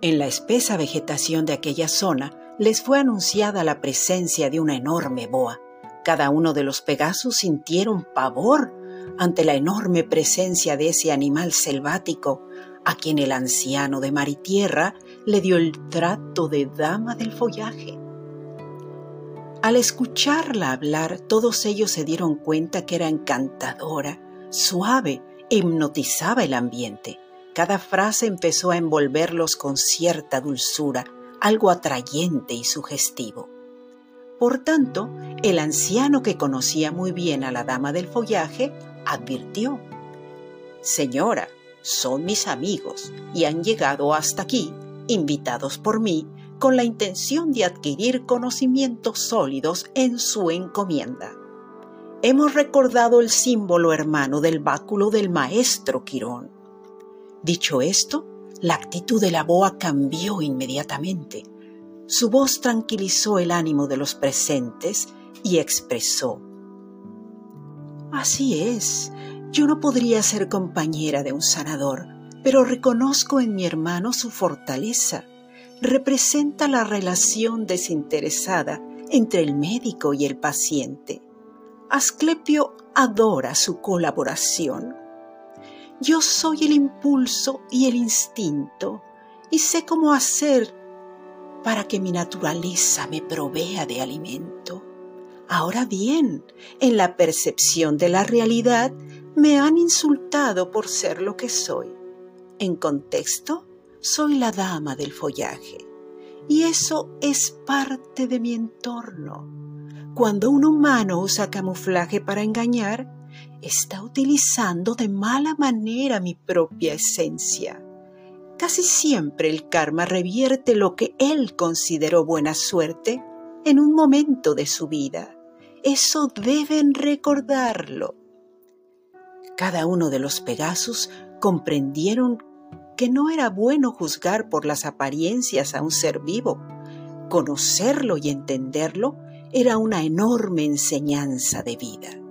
En la espesa vegetación de aquella zona les fue anunciada la presencia de una enorme boa. Cada uno de los Pegasus sintieron pavor ante la enorme presencia de ese animal selvático, a quien el anciano de mar y tierra le dio el trato de dama del follaje. Al escucharla hablar, todos ellos se dieron cuenta que era encantadora, suave e hipnotizaba el ambiente. Cada frase empezó a envolverlos con cierta dulzura, algo atrayente y sugestivo. Por tanto, el anciano que conocía muy bien a la dama del follaje advirtió, Señora, son mis amigos y han llegado hasta aquí, invitados por mí, con la intención de adquirir conocimientos sólidos en su encomienda. Hemos recordado el símbolo hermano del báculo del maestro Quirón. Dicho esto, la actitud de la boa cambió inmediatamente. Su voz tranquilizó el ánimo de los presentes y expresó, Así es, yo no podría ser compañera de un sanador, pero reconozco en mi hermano su fortaleza. Representa la relación desinteresada entre el médico y el paciente. Asclepio adora su colaboración. Yo soy el impulso y el instinto y sé cómo hacer para que mi naturaleza me provea de alimento. Ahora bien, en la percepción de la realidad me han insultado por ser lo que soy. En contexto, soy la dama del follaje. Y eso es parte de mi entorno. Cuando un humano usa camuflaje para engañar, está utilizando de mala manera mi propia esencia. Casi siempre el karma revierte lo que él consideró buena suerte en un momento de su vida. Eso deben recordarlo. Cada uno de los Pegasus comprendieron que no era bueno juzgar por las apariencias a un ser vivo. Conocerlo y entenderlo era una enorme enseñanza de vida.